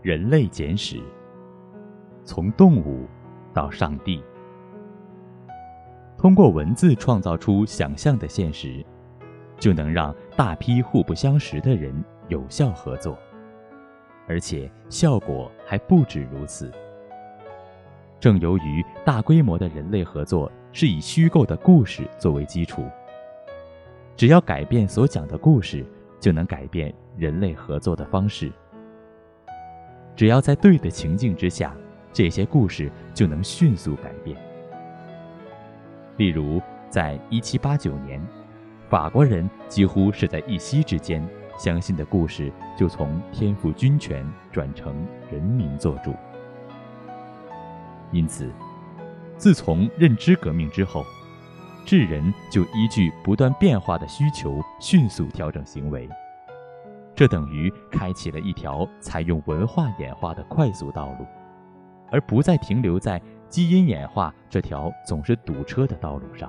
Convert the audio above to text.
人类简史，从动物到上帝，通过文字创造出想象的现实，就能让大批互不相识的人有效合作，而且效果还不止如此。正由于大规模的人类合作是以虚构的故事作为基础，只要改变所讲的故事，就能改变人类合作的方式。只要在对的情境之下，这些故事就能迅速改变。例如，在一七八九年，法国人几乎是在一夕之间，相信的故事就从天赋军权转成人民做主。因此，自从认知革命之后，智人就依据不断变化的需求，迅速调整行为。这等于开启了一条采用文化演化的快速道路，而不再停留在基因演化这条总是堵车的道路上。